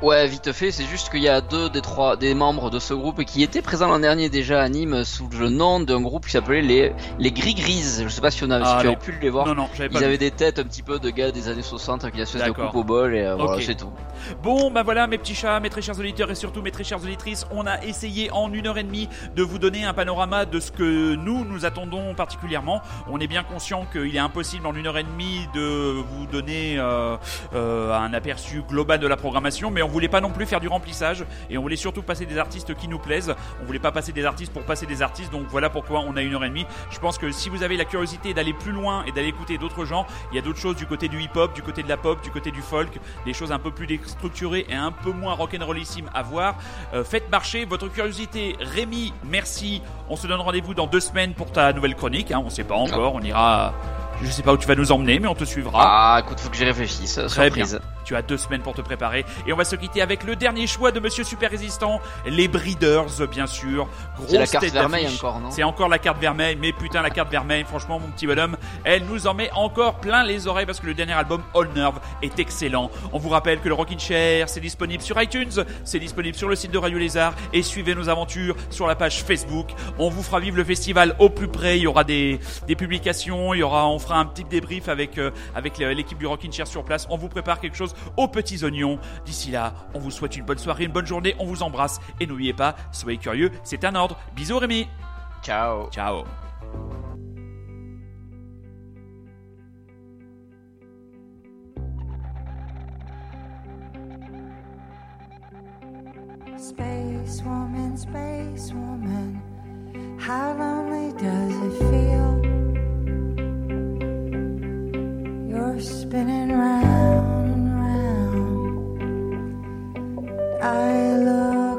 Ouais, vite fait, c'est juste qu'il y a deux des trois des membres de ce groupe qui étaient présents l'an dernier déjà à Nîmes sous le nom d'un groupe qui s'appelait les les Gris Grises. Je sais pas si, on a, si ah, tu avais pu les voir. Non, non, j'avais pas Ils avaient des têtes un petit peu de gars des années 60 qui espèce de coupe au bol et euh, voilà, c'est tout. Bon, bah voilà, mes petits chats, mes très chers auditeurs et surtout mes très chères auditrices, on a essayé en une heure et demie de vous donner un panorama de ce que nous nous attendons particulièrement. On est bien conscient qu'il est impossible en une heure et demie de vous donner euh, euh, un aperçu global de la programmation, mais on voulait pas non plus faire du remplissage et on voulait surtout passer des artistes qui nous plaisent. On voulait pas passer des artistes pour passer des artistes, donc voilà pourquoi on a une heure et demie. Je pense que si vous avez la curiosité d'aller plus loin et d'aller écouter d'autres gens, il y a d'autres choses du côté du hip-hop, du côté de la pop, du côté du folk, des choses un peu plus structurées et un peu moins rock'n'rollissime à voir. Euh, faites marcher votre curiosité. Rémi, merci. On se donne rendez-vous dans deux semaines pour ta nouvelle chronique. Hein. On sait pas encore. On ira. Je sais pas où tu vas nous emmener, mais on te suivra. Ah, écoute, faut que j'y réfléchisse. Très Surprise. bien. Tu as deux semaines pour te préparer. Et on va se quitter avec le dernier choix de Monsieur Super Résistant, les Breeders, bien sûr. C'est la carte vermeille encore, non C'est encore la carte vermeille, mais putain, la carte vermeille, franchement, mon petit bonhomme, elle nous en met encore plein les oreilles parce que le dernier album, All Nerve, est excellent. On vous rappelle que le Rockin' Chair, c'est disponible sur iTunes, c'est disponible sur le site de Radio Lézard et suivez nos aventures sur la page Facebook. On vous fera vivre le festival au plus près. Il y aura des, des publications, il y aura, on fera un petit débrief avec, euh, avec l'équipe du Rockin' Chair sur place. On vous prépare quelque chose aux petits oignons. D'ici là, on vous souhaite une bonne soirée, une bonne journée, on vous embrasse et n'oubliez pas, soyez curieux, c'est un ordre. Bisous Rémi. Ciao. Ciao. Space woman, space woman, how lonely does it feel? You're spinning round. I look